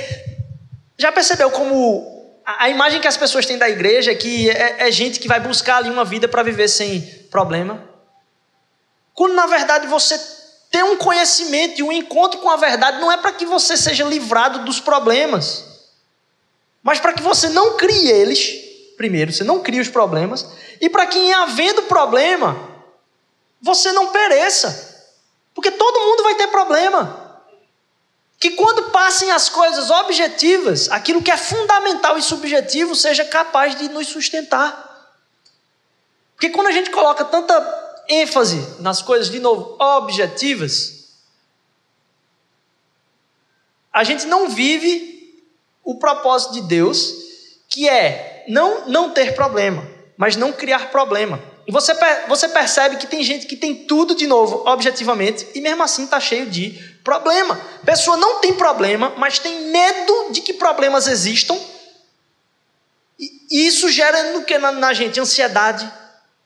já percebeu como a imagem que as pessoas têm da igreja é que é, é gente que vai buscar ali uma vida para viver sem problema? Quando na verdade você ter um conhecimento e um encontro com a verdade não é para que você seja livrado dos problemas. Mas para que você não crie eles, primeiro, você não crie os problemas, e para que, em havendo problema, você não pereça. Porque todo mundo vai ter problema. Que quando passem as coisas objetivas, aquilo que é fundamental e subjetivo seja capaz de nos sustentar. Porque quando a gente coloca tanta ênfase nas coisas, de novo, objetivas, a gente não vive o propósito de Deus, que é não, não ter problema, mas não criar problema. E você, você percebe que tem gente que tem tudo de novo, objetivamente, e mesmo assim está cheio de problema. Pessoa não tem problema, mas tem medo de que problemas existam. E isso gera no que na, na gente? Ansiedade,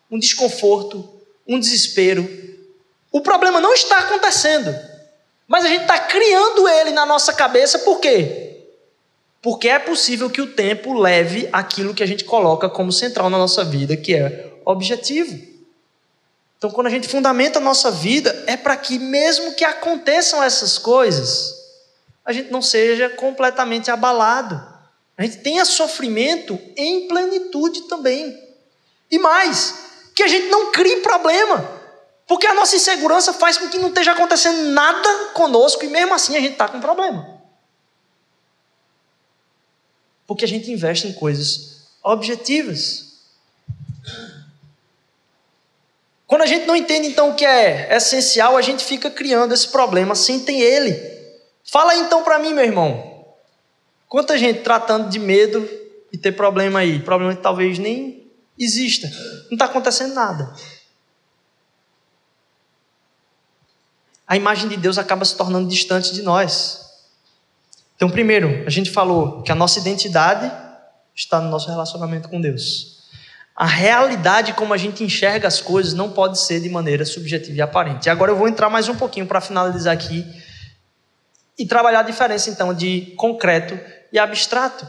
um desconforto, um desespero. O problema não está acontecendo, mas a gente está criando ele na nossa cabeça, por quê? Porque é possível que o tempo leve aquilo que a gente coloca como central na nossa vida, que é objetivo. Então, quando a gente fundamenta a nossa vida, é para que, mesmo que aconteçam essas coisas, a gente não seja completamente abalado. A gente tenha sofrimento em plenitude também. E mais, que a gente não crie problema. Porque a nossa insegurança faz com que não esteja acontecendo nada conosco e mesmo assim a gente está com problema. Porque a gente investe em coisas objetivas. Quando a gente não entende então o que é essencial, a gente fica criando esse problema sem ter ele. Fala então para mim, meu irmão. Quanta gente tratando de medo e ter problema aí, problema que talvez nem exista. Não está acontecendo nada. A imagem de Deus acaba se tornando distante de nós. Então, primeiro, a gente falou que a nossa identidade está no nosso relacionamento com Deus. A realidade como a gente enxerga as coisas não pode ser de maneira subjetiva e aparente. E agora eu vou entrar mais um pouquinho para finalizar aqui e trabalhar a diferença então de concreto e abstrato.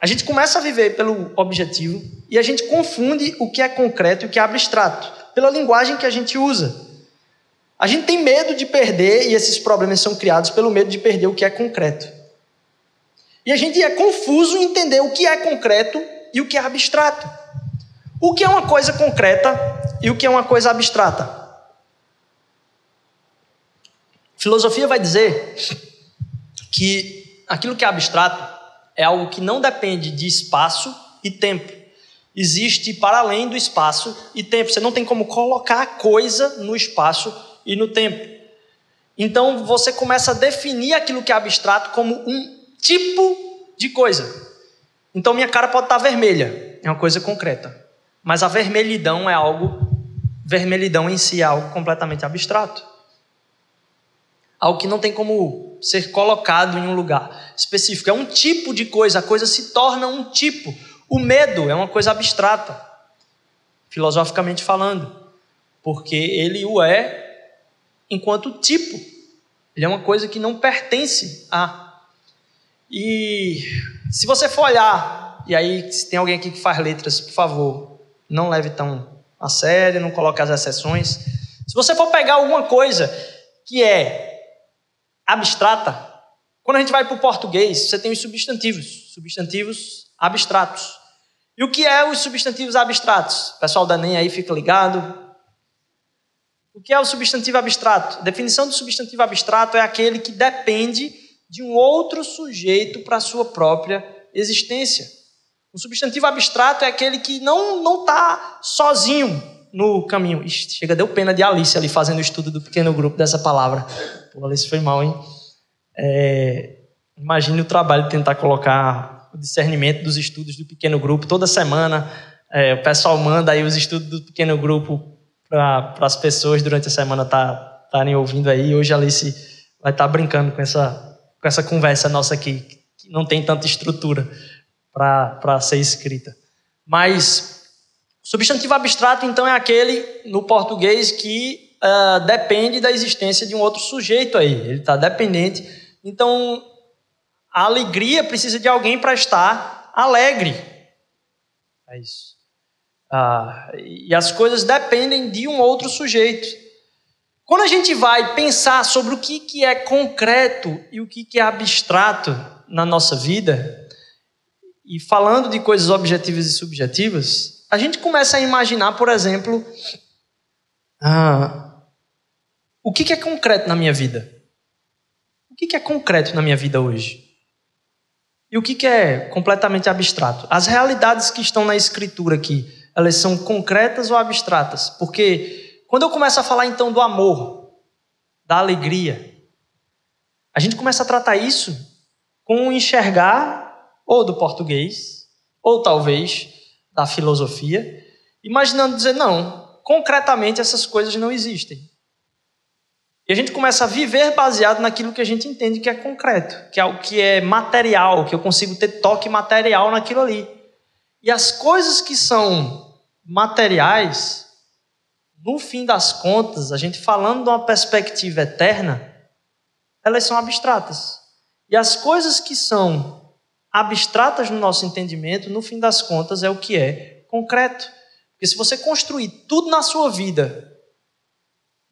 A gente começa a viver pelo objetivo e a gente confunde o que é concreto e o que é abstrato, pela linguagem que a gente usa. A gente tem medo de perder e esses problemas são criados pelo medo de perder o que é concreto. E a gente é confuso em entender o que é concreto e o que é abstrato. O que é uma coisa concreta e o que é uma coisa abstrata? Filosofia vai dizer que aquilo que é abstrato é algo que não depende de espaço e tempo. Existe para além do espaço e tempo. Você não tem como colocar a coisa no espaço e no tempo. Então você começa a definir aquilo que é abstrato como um tipo de coisa. Então minha cara pode estar vermelha, é uma coisa concreta. Mas a vermelhidão é algo, vermelhidão em si é algo completamente abstrato. Algo que não tem como ser colocado em um lugar específico. É um tipo de coisa, a coisa se torna um tipo. O medo é uma coisa abstrata, filosoficamente falando, porque ele o é enquanto tipo. Ele é uma coisa que não pertence a e se você for olhar, e aí se tem alguém aqui que faz letras, por favor, não leve tão a sério, não coloque as exceções. Se você for pegar alguma coisa que é abstrata, quando a gente vai para o português, você tem os substantivos, substantivos abstratos. E o que é os substantivos abstratos? O pessoal da NEM aí fica ligado. O que é o substantivo abstrato? A definição do substantivo abstrato é aquele que depende de um outro sujeito para a sua própria existência. O substantivo abstrato é aquele que não não está sozinho no caminho. Ixi, chega, deu pena de Alice ali fazendo o estudo do pequeno grupo dessa palavra. Pô, Alice foi mal, hein? É, imagine o trabalho de tentar colocar o discernimento dos estudos do pequeno grupo. Toda semana é, o pessoal manda aí os estudos do pequeno grupo para as pessoas durante a semana estarem tá, ouvindo aí. Hoje a Alice vai estar tá brincando com essa com essa conversa nossa aqui, que não tem tanta estrutura para ser escrita. Mas substantivo abstrato, então, é aquele no português que uh, depende da existência de um outro sujeito aí. Ele está dependente. Então, a alegria precisa de alguém para estar alegre. É isso. Uh, e as coisas dependem de um outro sujeito. Quando a gente vai pensar sobre o que, que é concreto e o que, que é abstrato na nossa vida, e falando de coisas objetivas e subjetivas, a gente começa a imaginar, por exemplo, ah, o que, que é concreto na minha vida? O que, que é concreto na minha vida hoje? E o que, que é completamente abstrato? As realidades que estão na escritura aqui, elas são concretas ou abstratas? Porque quando eu começo a falar então do amor, da alegria, a gente começa a tratar isso com enxergar ou do português, ou talvez da filosofia, imaginando dizer, não, concretamente essas coisas não existem. E a gente começa a viver baseado naquilo que a gente entende que é concreto, que é o que é material, que eu consigo ter toque material naquilo ali. E as coisas que são materiais, no fim das contas, a gente falando de uma perspectiva eterna, elas são abstratas. E as coisas que são abstratas no nosso entendimento, no fim das contas, é o que é concreto. Porque se você construir tudo na sua vida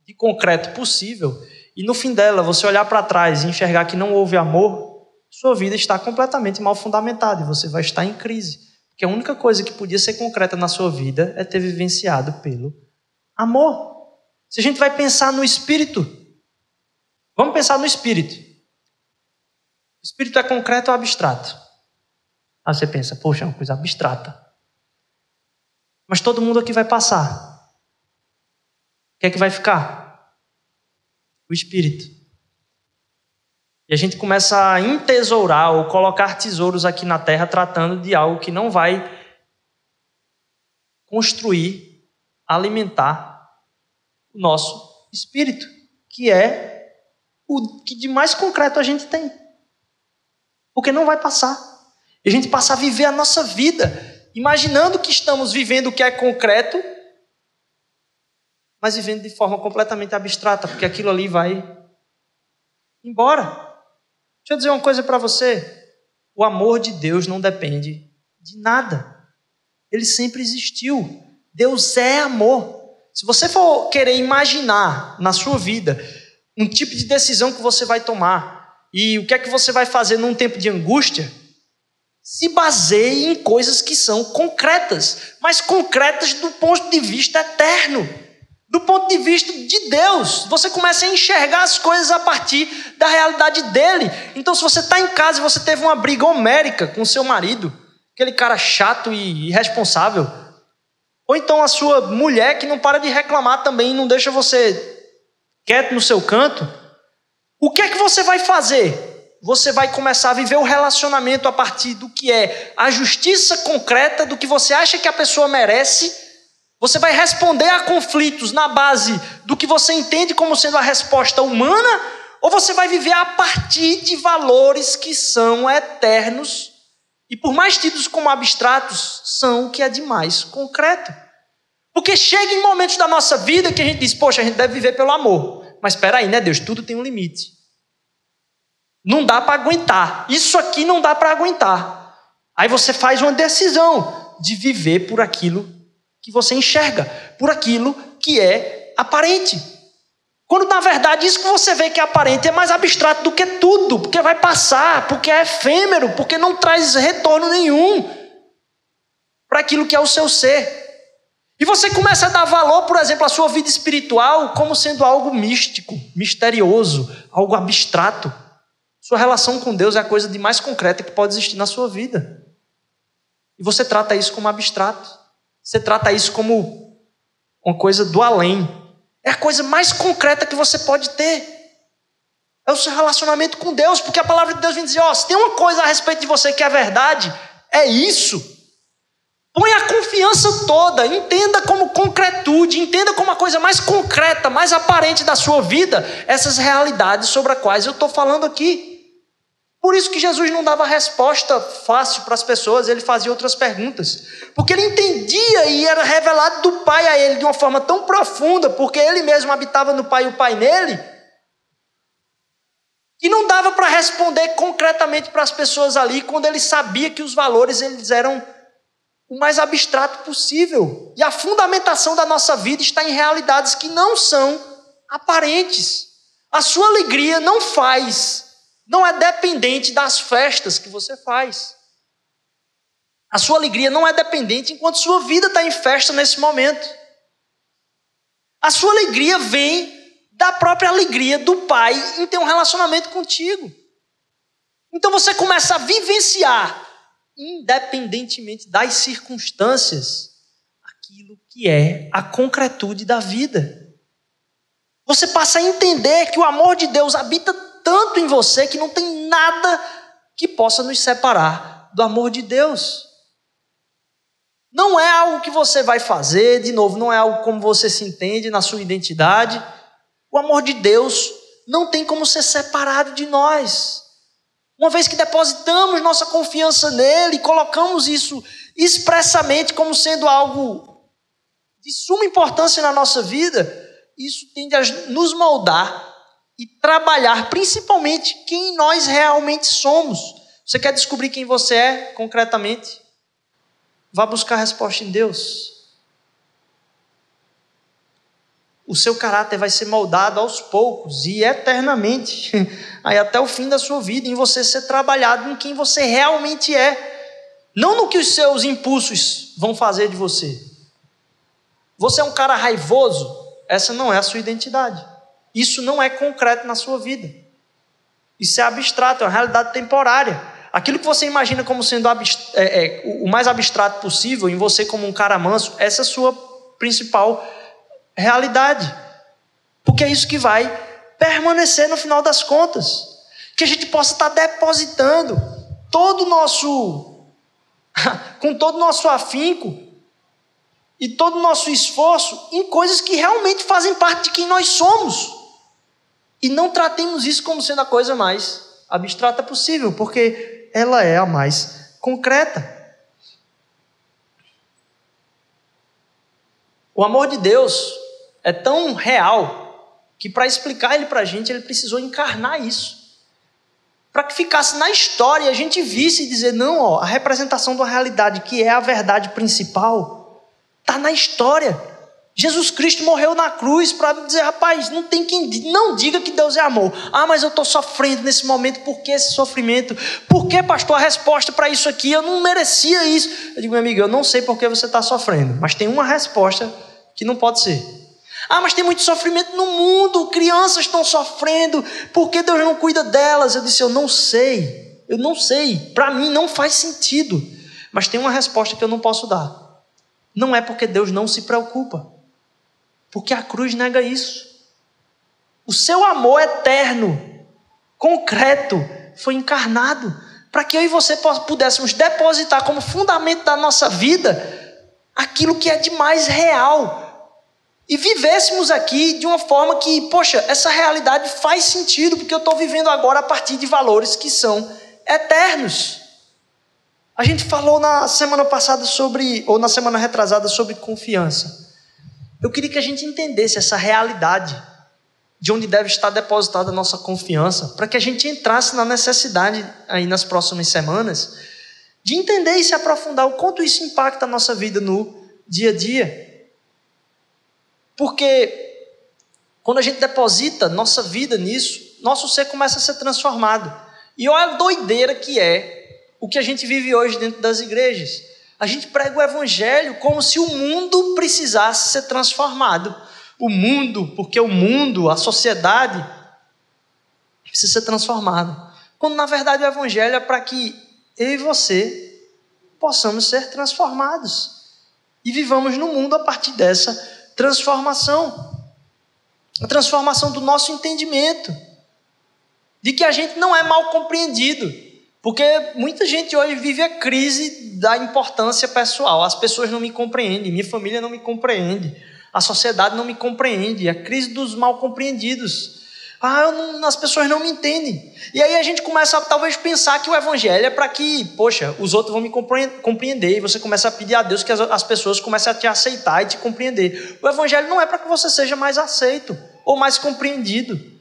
de concreto possível, e no fim dela você olhar para trás e enxergar que não houve amor, sua vida está completamente mal fundamentada e você vai estar em crise. Porque a única coisa que podia ser concreta na sua vida é ter vivenciado pelo Amor. Se a gente vai pensar no espírito, vamos pensar no espírito. O espírito é concreto ou abstrato? Aí você pensa, poxa, é uma coisa abstrata. Mas todo mundo aqui vai passar. O que é que vai ficar? O espírito. E a gente começa a entesourar ou colocar tesouros aqui na terra tratando de algo que não vai construir alimentar o nosso espírito, que é o que de mais concreto a gente tem. Porque não vai passar. E a gente passa a viver a nossa vida, imaginando que estamos vivendo o que é concreto, mas vivendo de forma completamente abstrata, porque aquilo ali vai embora. Deixa eu dizer uma coisa para você: o amor de Deus não depende de nada, ele sempre existiu. Deus é amor. Se você for querer imaginar na sua vida um tipo de decisão que você vai tomar e o que é que você vai fazer num tempo de angústia, se baseie em coisas que são concretas, mas concretas do ponto de vista eterno, do ponto de vista de Deus. Você começa a enxergar as coisas a partir da realidade dele. Então, se você está em casa e você teve uma briga homérica com seu marido, aquele cara chato e irresponsável, ou então a sua mulher que não para de reclamar também, não deixa você quieto no seu canto, o que é que você vai fazer? você vai começar a viver o relacionamento a partir do que é a justiça concreta, do que você acha que a pessoa merece. Você vai responder a conflitos na base do que você entende como sendo a resposta humana, ou você vai viver a partir de valores que são eternos e, por mais tidos como abstratos, são o que é de mais concreto. Porque chega em momentos da nossa vida que a gente diz, poxa, a gente deve viver pelo amor. Mas espera aí, né, Deus? Tudo tem um limite. Não dá para aguentar. Isso aqui não dá para aguentar. Aí você faz uma decisão de viver por aquilo que você enxerga, por aquilo que é aparente. Quando na verdade isso que você vê que é aparente é mais abstrato do que tudo, porque vai passar, porque é efêmero, porque não traz retorno nenhum para aquilo que é o seu ser. E você começa a dar valor, por exemplo, à sua vida espiritual como sendo algo místico, misterioso, algo abstrato. Sua relação com Deus é a coisa de mais concreta que pode existir na sua vida. E você trata isso como abstrato. Você trata isso como uma coisa do além. É a coisa mais concreta que você pode ter. É o seu relacionamento com Deus, porque a palavra de Deus vem dizer: ó, se tem uma coisa a respeito de você que é verdade, é isso. Põe a confiança toda, entenda como concretude, entenda como a coisa mais concreta, mais aparente da sua vida, essas realidades sobre as quais eu estou falando aqui. Por isso que Jesus não dava resposta fácil para as pessoas, ele fazia outras perguntas. Porque ele entendia e era revelado do Pai a ele de uma forma tão profunda, porque ele mesmo habitava no Pai e o Pai nele, que não dava para responder concretamente para as pessoas ali quando ele sabia que os valores eles eram o mais abstrato possível. E a fundamentação da nossa vida está em realidades que não são aparentes. A sua alegria não faz não é dependente das festas que você faz. A sua alegria não é dependente enquanto sua vida está em festa nesse momento. A sua alegria vem da própria alegria do Pai em ter um relacionamento contigo. Então você começa a vivenciar, independentemente das circunstâncias, aquilo que é a concretude da vida. Você passa a entender que o amor de Deus habita tanto em você que não tem nada que possa nos separar do amor de Deus. Não é algo que você vai fazer, de novo, não é algo como você se entende na sua identidade. O amor de Deus não tem como ser separado de nós. Uma vez que depositamos nossa confiança nele, colocamos isso expressamente como sendo algo de suma importância na nossa vida, isso tende a nos moldar e trabalhar principalmente quem nós realmente somos. Você quer descobrir quem você é concretamente? Vá buscar a resposta em Deus. O seu caráter vai ser moldado aos poucos e eternamente, aí até o fim da sua vida, em você ser trabalhado em quem você realmente é, não no que os seus impulsos vão fazer de você. Você é um cara raivoso, essa não é a sua identidade. Isso não é concreto na sua vida. Isso é abstrato, é uma realidade temporária. Aquilo que você imagina como sendo é, é, o mais abstrato possível, em você como um cara manso, essa é a sua principal realidade. Porque é isso que vai permanecer no final das contas. Que a gente possa estar depositando todo o nosso, com todo o nosso afinco e todo o nosso esforço em coisas que realmente fazem parte de quem nós somos. E não tratemos isso como sendo a coisa mais abstrata possível, porque ela é a mais concreta. O amor de Deus é tão real que para explicar ele para a gente, ele precisou encarnar isso. Para que ficasse na história e a gente visse e dizer: não, ó, a representação da realidade, que é a verdade principal, está na história. Jesus Cristo morreu na cruz para dizer, rapaz, não tem quem não diga que Deus é amor. Ah, mas eu estou sofrendo nesse momento, por que esse sofrimento? Por que, pastor, a resposta para isso aqui? Eu não merecia isso. Eu digo, meu amigo, eu não sei por que você está sofrendo, mas tem uma resposta que não pode ser. Ah, mas tem muito sofrimento no mundo, crianças estão sofrendo, por que Deus não cuida delas? Eu disse, eu não sei, eu não sei, para mim não faz sentido, mas tem uma resposta que eu não posso dar. Não é porque Deus não se preocupa. Porque a cruz nega isso. O seu amor eterno, concreto, foi encarnado para que eu e você pudéssemos depositar como fundamento da nossa vida aquilo que é de mais real. E vivêssemos aqui de uma forma que, poxa, essa realidade faz sentido, porque eu estou vivendo agora a partir de valores que são eternos. A gente falou na semana passada sobre, ou na semana retrasada, sobre confiança. Eu queria que a gente entendesse essa realidade de onde deve estar depositada a nossa confiança, para que a gente entrasse na necessidade aí nas próximas semanas de entender e se aprofundar o quanto isso impacta a nossa vida no dia a dia. Porque quando a gente deposita nossa vida nisso, nosso ser começa a ser transformado. E olha a doideira que é o que a gente vive hoje dentro das igrejas. A gente prega o evangelho como se o mundo precisasse ser transformado. O mundo, porque o mundo, a sociedade, precisa ser transformado. Quando na verdade o evangelho é para que eu e você possamos ser transformados e vivamos no mundo a partir dessa transformação. A transformação do nosso entendimento, de que a gente não é mal compreendido, porque muita gente hoje vive a crise da importância pessoal. As pessoas não me compreendem, minha família não me compreende, a sociedade não me compreende, a crise dos mal compreendidos. Ah, não, as pessoas não me entendem. E aí a gente começa a talvez pensar que o evangelho é para que, poxa, os outros vão me compreender. E você começa a pedir a Deus que as, as pessoas comecem a te aceitar e te compreender. O evangelho não é para que você seja mais aceito ou mais compreendido.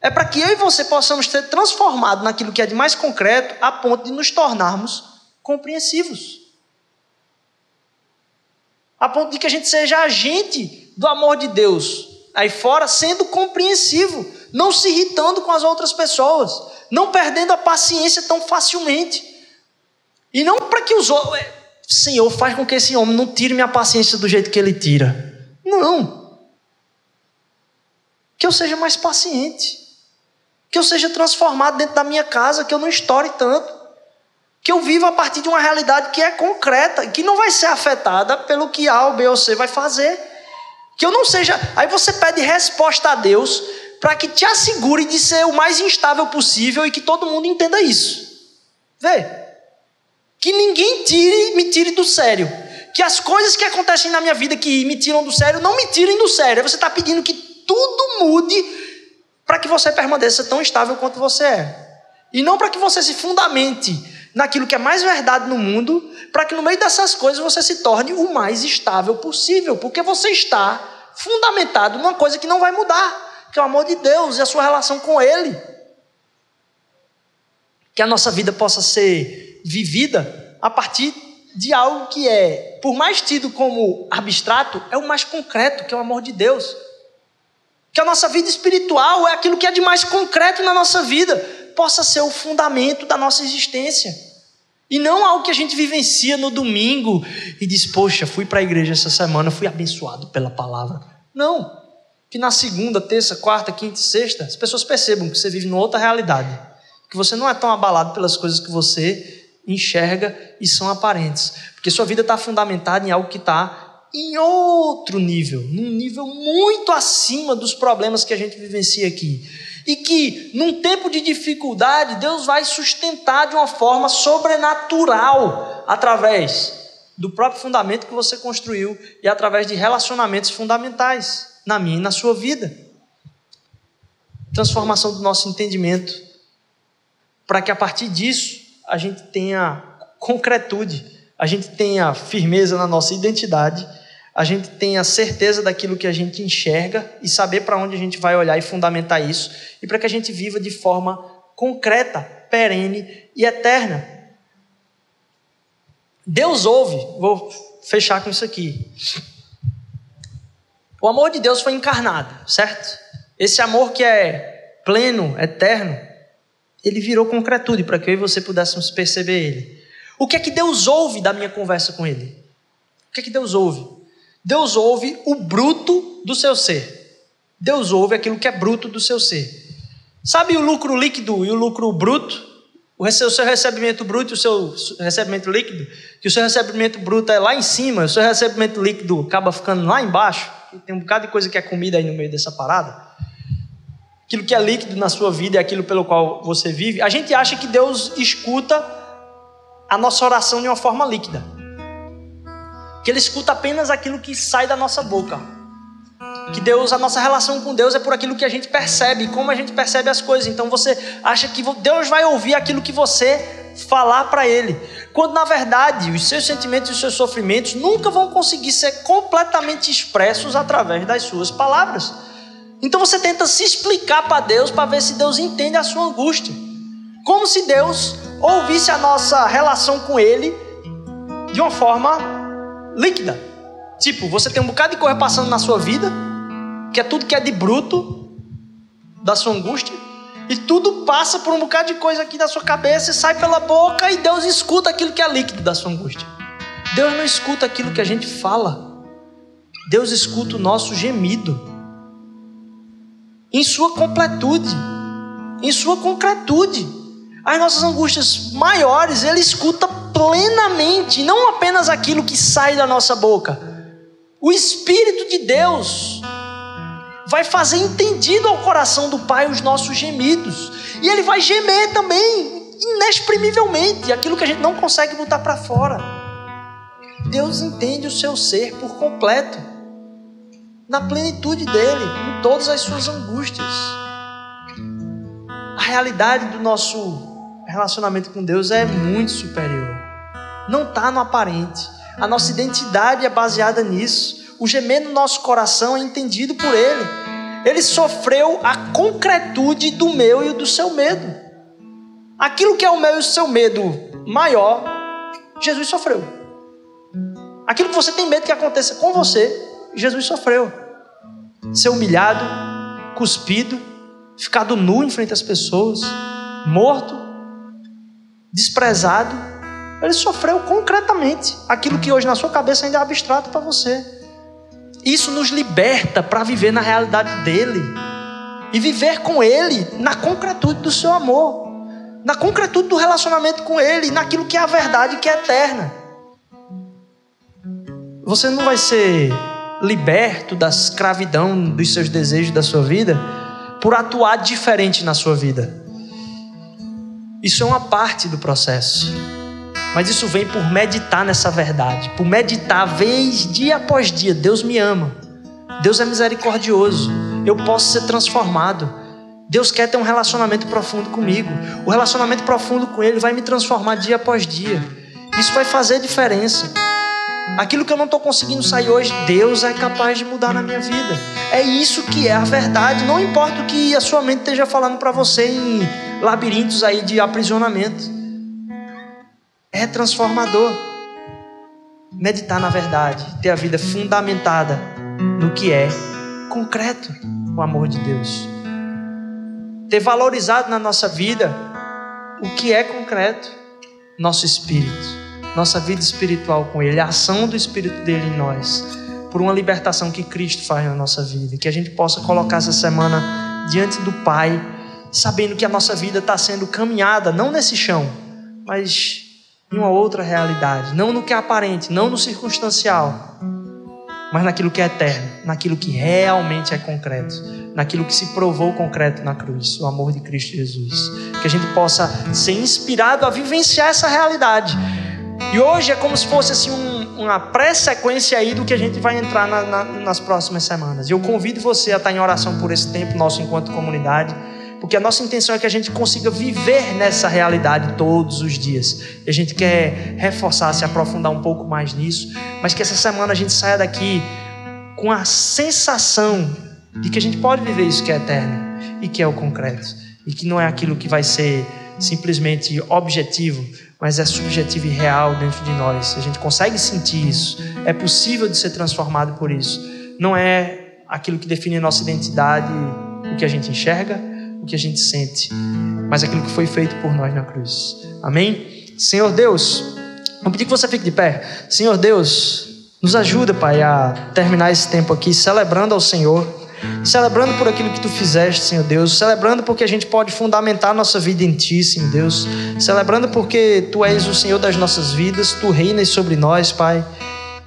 É para que eu e você possamos ser transformados naquilo que é de mais concreto, a ponto de nos tornarmos compreensivos. A ponto de que a gente seja agente do amor de Deus aí fora, sendo compreensivo, não se irritando com as outras pessoas, não perdendo a paciência tão facilmente. E não para que os outros. Senhor, faz com que esse homem não tire minha paciência do jeito que ele tira. Não. Que eu seja mais paciente que eu seja transformado dentro da minha casa, que eu não estoure tanto, que eu viva a partir de uma realidade que é concreta, que não vai ser afetada pelo que A ou B ou C vai fazer. Que eu não seja. Aí você pede resposta a Deus para que te assegure de ser o mais instável possível e que todo mundo entenda isso. Vê. Que ninguém tire, me tire do sério. Que as coisas que acontecem na minha vida que me tiram do sério não me tirem do sério. Aí você está pedindo que tudo mude para que você permaneça tão estável quanto você é. E não para que você se fundamente naquilo que é mais verdade no mundo, para que no meio dessas coisas você se torne o mais estável possível, porque você está fundamentado numa coisa que não vai mudar, que é o amor de Deus e a sua relação com Ele. Que a nossa vida possa ser vivida a partir de algo que é, por mais tido como abstrato, é o mais concreto, que é o amor de Deus. Que a nossa vida espiritual é aquilo que é de mais concreto na nossa vida, possa ser o fundamento da nossa existência. E não algo que a gente vivencia no domingo e diz, poxa, fui para a igreja essa semana, fui abençoado pela palavra. Não. Que na segunda, terça, quarta, quinta e sexta, as pessoas percebam que você vive numa outra realidade. Que você não é tão abalado pelas coisas que você enxerga e são aparentes. Porque sua vida está fundamentada em algo que está em outro nível, num nível muito acima dos problemas que a gente vivencia aqui. E que, num tempo de dificuldade, Deus vai sustentar de uma forma sobrenatural, através do próprio fundamento que você construiu e através de relacionamentos fundamentais na minha e na sua vida. Transformação do nosso entendimento, para que a partir disso a gente tenha concretude, a gente tenha firmeza na nossa identidade, a gente tenha certeza daquilo que a gente enxerga e saber para onde a gente vai olhar e fundamentar isso, e para que a gente viva de forma concreta, perene e eterna. Deus ouve, vou fechar com isso aqui. O amor de Deus foi encarnado, certo? Esse amor que é pleno, eterno, ele virou concretude para que eu e você pudéssemos perceber ele. O que é que Deus ouve da minha conversa com ele? O que é que Deus ouve? Deus ouve o bruto do seu ser. Deus ouve aquilo que é bruto do seu ser. Sabe o lucro líquido e o lucro bruto? O seu recebimento bruto e o seu recebimento líquido? Que o seu recebimento bruto é lá em cima, o seu recebimento líquido acaba ficando lá embaixo. Tem um bocado de coisa que é comida aí no meio dessa parada. Aquilo que é líquido na sua vida é aquilo pelo qual você vive. A gente acha que Deus escuta a nossa oração de uma forma líquida. Que Ele escuta apenas aquilo que sai da nossa boca. Que Deus, a nossa relação com Deus é por aquilo que a gente percebe, como a gente percebe as coisas. Então você acha que Deus vai ouvir aquilo que você falar para Ele. Quando na verdade os seus sentimentos e os seus sofrimentos nunca vão conseguir ser completamente expressos através das suas palavras. Então você tenta se explicar para Deus para ver se Deus entende a sua angústia. Como se Deus ouvisse a nossa relação com Ele de uma forma líquida. Tipo, você tem um bocado de coisa passando na sua vida, que é tudo que é de bruto da sua angústia, e tudo passa por um bocado de coisa aqui da sua cabeça e sai pela boca e Deus escuta aquilo que é líquido da sua angústia. Deus não escuta aquilo que a gente fala. Deus escuta o nosso gemido. Em sua completude, em sua concretude. As nossas angústias maiores, ele escuta plenamente, não apenas aquilo que sai da nossa boca. O Espírito de Deus vai fazer entendido ao coração do Pai os nossos gemidos. E ele vai gemer também, inexprimivelmente, aquilo que a gente não consegue botar para fora. Deus entende o seu ser por completo, na plenitude dele, em todas as suas angústias. A realidade do nosso relacionamento com Deus é muito superior. Não está no aparente. A nossa identidade é baseada nisso o gemer no nosso coração é entendido por Ele. Ele sofreu a concretude do meu e do seu medo. Aquilo que é o meu e o seu medo maior, Jesus sofreu. Aquilo que você tem medo que aconteça com você, Jesus sofreu. Ser humilhado, cuspido, ficado nu em frente às pessoas, morto, desprezado. Ele sofreu concretamente aquilo que hoje na sua cabeça ainda é abstrato para você. Isso nos liberta para viver na realidade dele e viver com ele na concretude do seu amor, na concretude do relacionamento com ele, naquilo que é a verdade que é eterna. Você não vai ser liberto da escravidão dos seus desejos da sua vida por atuar diferente na sua vida. Isso é uma parte do processo. Mas isso vem por meditar nessa verdade, por meditar vez dia após dia. Deus me ama. Deus é misericordioso. Eu posso ser transformado. Deus quer ter um relacionamento profundo comigo. O relacionamento profundo com Ele vai me transformar dia após dia. Isso vai fazer diferença. Aquilo que eu não estou conseguindo sair hoje, Deus é capaz de mudar na minha vida. É isso que é a verdade. Não importa o que a sua mente esteja falando para você em labirintos aí de aprisionamento é transformador. Meditar na verdade, ter a vida fundamentada no que é concreto o amor de Deus. Ter valorizado na nossa vida o que é concreto, nosso espírito, nossa vida espiritual com Ele, a ação do Espírito dele em nós, por uma libertação que Cristo faz na nossa vida. Que a gente possa colocar essa semana diante do Pai, sabendo que a nossa vida está sendo caminhada, não nesse chão, mas em uma outra realidade, não no que é aparente, não no circunstancial, mas naquilo que é eterno, naquilo que realmente é concreto, naquilo que se provou concreto na cruz, o amor de Cristo Jesus. Que a gente possa ser inspirado a vivenciar essa realidade. E hoje é como se fosse assim um, uma pré-sequência aí do que a gente vai entrar na, na, nas próximas semanas. Eu convido você a estar em oração por esse tempo nosso enquanto comunidade porque a nossa intenção é que a gente consiga viver nessa realidade todos os dias. E a gente quer reforçar, se aprofundar um pouco mais nisso, mas que essa semana a gente saia daqui com a sensação de que a gente pode viver isso que é eterno e que é o concreto, e que não é aquilo que vai ser simplesmente objetivo, mas é subjetivo e real dentro de nós. A gente consegue sentir isso, é possível de ser transformado por isso. Não é aquilo que define a nossa identidade, o que a gente enxerga, o que a gente sente, mas aquilo que foi feito por nós na cruz. Amém? Senhor Deus, vou pedir que você fique de pé. Senhor Deus, nos ajuda, Pai, a terminar esse tempo aqui celebrando ao Senhor celebrando por aquilo que tu fizeste, Senhor Deus, celebrando porque a gente pode fundamentar nossa vida em ti, Senhor Deus, celebrando porque tu és o Senhor das nossas vidas, tu reinas sobre nós, Pai.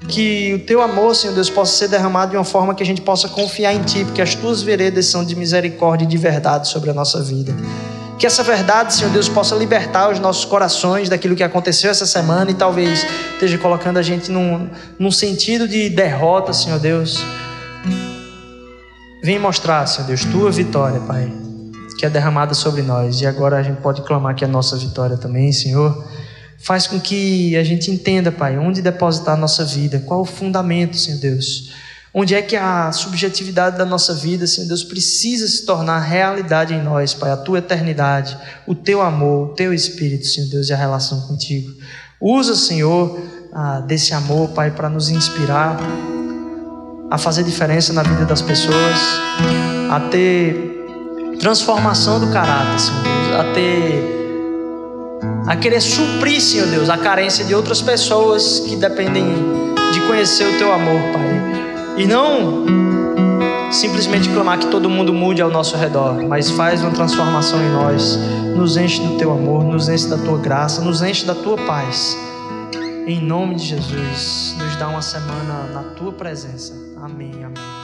Que o teu amor, Senhor Deus, possa ser derramado de uma forma que a gente possa confiar em ti, porque as tuas veredas são de misericórdia e de verdade sobre a nossa vida. Que essa verdade, Senhor Deus, possa libertar os nossos corações daquilo que aconteceu essa semana e talvez esteja colocando a gente num, num sentido de derrota, Senhor Deus Vem mostrar, Senhor Deus, tua vitória, Pai, que é derramada sobre nós. E agora a gente pode clamar que é a nossa vitória também, Senhor. Faz com que a gente entenda, Pai, onde depositar a nossa vida, qual o fundamento, Senhor Deus. Onde é que a subjetividade da nossa vida, Senhor Deus, precisa se tornar realidade em nós, Pai, a tua eternidade, o teu amor, o teu espírito, Senhor Deus, e a relação contigo. Usa, Senhor, desse amor, Pai, para nos inspirar, a fazer diferença na vida das pessoas, a ter transformação do caráter, Senhor Deus, a ter a querer suprir, Senhor Deus, a carência de outras pessoas que dependem de conhecer o teu amor, Pai. E não simplesmente clamar que todo mundo mude ao nosso redor, mas faz uma transformação em nós, nos enche do teu amor, nos enche da tua graça, nos enche da tua paz. Em nome de Jesus, nos dá uma semana na tua presença. Amém, amém.